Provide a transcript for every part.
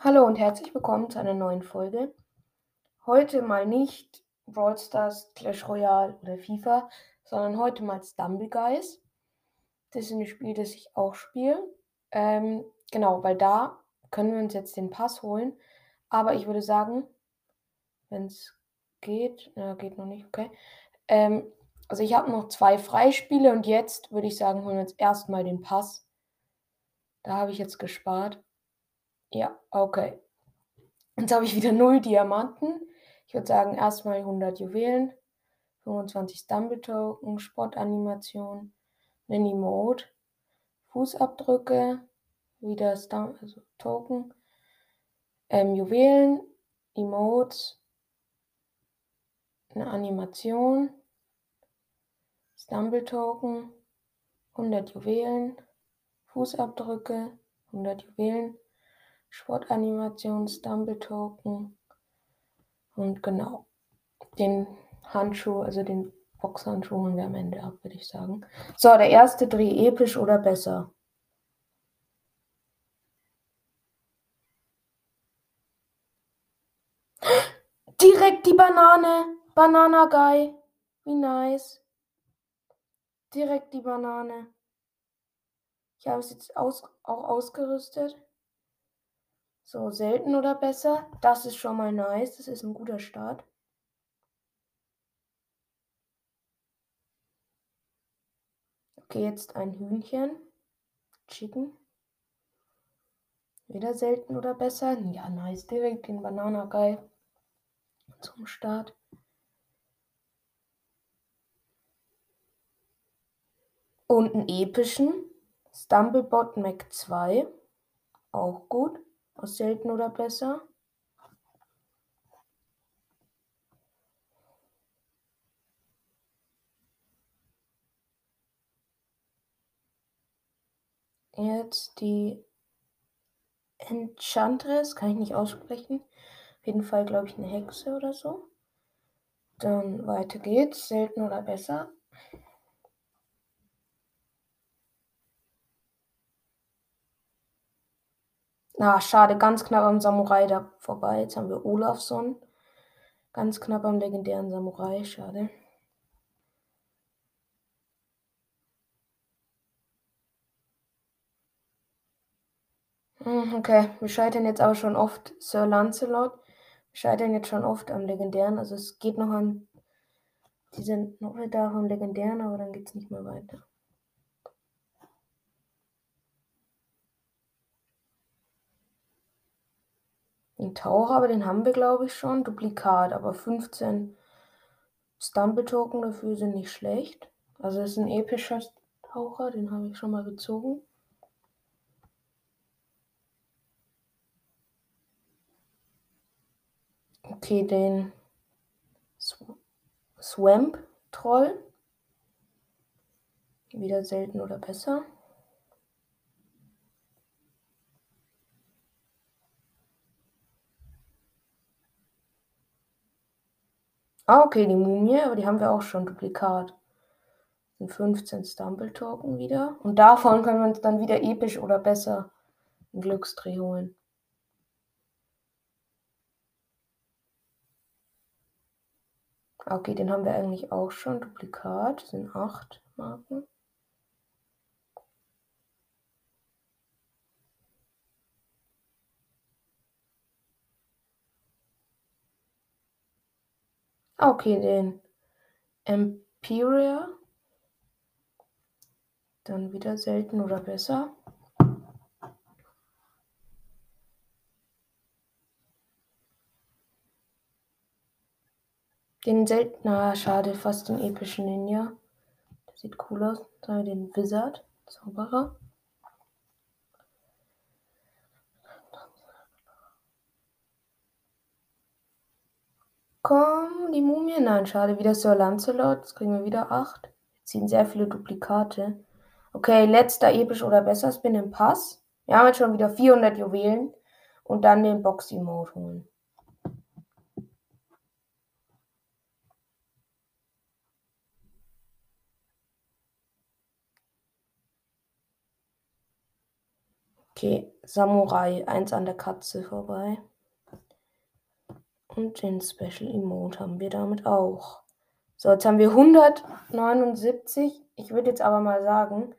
Hallo und herzlich willkommen zu einer neuen Folge. Heute mal nicht Brawl Stars, Clash Royale oder FIFA, sondern heute mal Stumble Guys. Das ist ein Spiel, das ich auch spiele. Ähm, genau, weil da können wir uns jetzt den Pass holen. Aber ich würde sagen, wenn es geht, ja, geht noch nicht, okay. Ähm, also ich habe noch zwei Freispiele und jetzt würde ich sagen, holen wir uns erstmal den Pass. Da habe ich jetzt gespart. Ja, okay. Jetzt habe ich wieder 0 Diamanten. Ich würde sagen, erstmal 100 Juwelen, 25 Stumble Token, Sportanimation, Mini Mode, Fußabdrücke, wieder Stum also Token, ähm, Juwelen, Emotes, eine Animation, Stumble Token, 100 Juwelen, Fußabdrücke, 100 Juwelen, Sportanimation, Stumble Token und genau den Handschuh, also den Boxhandschuh holen wir am Ende ab, würde ich sagen. So, der erste Dreh episch oder besser. Direkt die Banane. Banana Guy. Wie nice. Direkt die Banane. Ich habe es jetzt aus, auch ausgerüstet. So, selten oder besser. Das ist schon mal nice. Das ist ein guter Start. Okay, jetzt ein Hühnchen. Chicken. Wieder selten oder besser. Ja, nice. Direkt den Banana Guy zum Start. Und einen epischen Stumblebot Mac 2. Auch gut. Aus selten oder besser. Jetzt die Enchantress, kann ich nicht aussprechen. Auf jeden Fall, glaube ich, eine Hexe oder so. Dann weiter geht's. Selten oder besser. Ah, schade, ganz knapp am Samurai da vorbei. Jetzt haben wir Olafson. Ganz knapp am legendären Samurai, schade. Hm, okay, wir scheitern jetzt aber schon oft Sir Lancelot. Wir scheitern jetzt schon oft am legendären. Also es geht noch an. Die sind noch nicht vom legendären, aber dann geht es nicht mehr weiter. Den Taucher, aber den haben wir, glaube ich, schon. Duplikat, aber 15 Stumble-Token dafür sind nicht schlecht. Also ist ein epischer Taucher, den habe ich schon mal gezogen. Okay, den Swamp Troll. Wieder selten oder besser. Ah, okay, die Mumie, aber die haben wir auch schon Duplikat. Sind 15 Stumble Token wieder. Und davon können wir uns dann wieder episch oder besser einen Glücksdreh holen. Okay, den haben wir eigentlich auch schon. Duplikat sind 8 Marken. Okay, den Empiria. Dann wieder selten oder besser. Den seltener, schade, fast den epischen Ninja. Der sieht cool aus. Dann den Wizard, Zauberer. Komm, die Mumie. Nein, schade. Wieder Sir Lancelot. Jetzt kriegen wir wieder 8. Wir ziehen sehr viele Duplikate. Okay, letzter episch oder besser Spin im Pass. Wir haben jetzt schon wieder 400 Juwelen. Und dann den Box-Emote holen. Okay, Samurai, eins an der Katze vorbei. Und den Special Emote haben wir damit auch. So, jetzt haben wir 179. Ich würde jetzt aber mal sagen,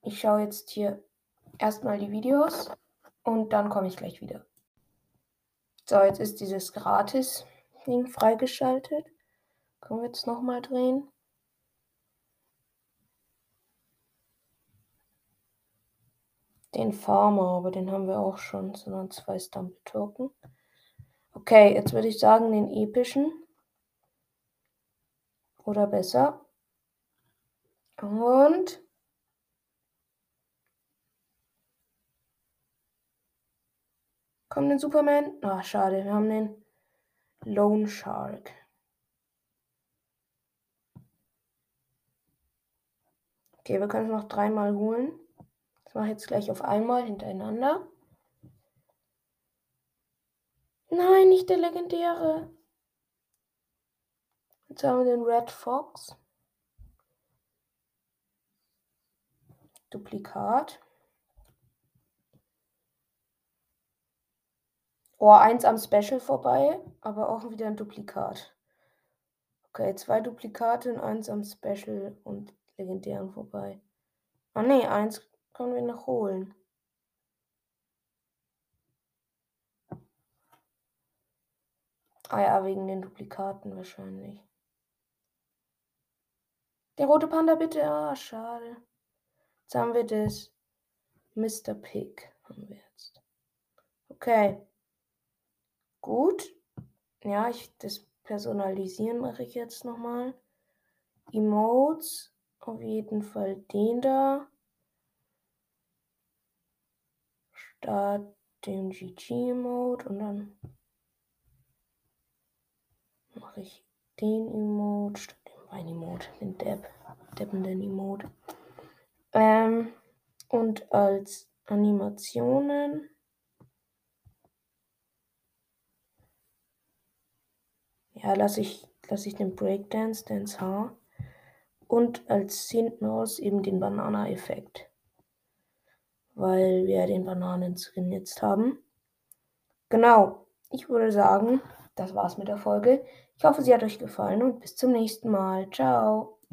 ich schaue jetzt hier erstmal die Videos und dann komme ich gleich wieder. So, jetzt ist dieses Gratis-Ding freigeschaltet. Können wir jetzt nochmal drehen. Den Farmer, aber den haben wir auch schon, sondern zwei Stumble Token. Okay, jetzt würde ich sagen, den epischen. Oder besser. Und Kommt den Superman? Ah, schade, wir haben den Lone Shark. Okay, wir können es noch dreimal holen. Das mache ich jetzt gleich auf einmal hintereinander. Nein, nicht der legendäre. Jetzt haben wir den Red Fox. Duplikat. Oh, eins am Special vorbei, aber auch wieder ein Duplikat. Okay, zwei Duplikate und eins am Special und legendären vorbei. Ah ne, eins können wir noch holen. Ah ja, wegen den Duplikaten wahrscheinlich. Der rote Panda bitte. Ah, schade. Jetzt haben wir das. Mr. Pig haben wir jetzt. Okay. Gut. Ja, ich, das Personalisieren mache ich jetzt nochmal. Emotes. Auf jeden Fall den da. Start den GG-Emote und dann mache ich den Emote statt dem Bein-Emote, den Depp, deppenden Emote. Ähm, und als Animationen ja, lasse ich, lass ich den Breakdance, Dance Haar und als hinten aus eben den Banana-Effekt, weil wir den Bananenskin jetzt haben. Genau, ich würde sagen, das war's mit der Folge. Ich hoffe, sie hat euch gefallen und bis zum nächsten Mal. Ciao.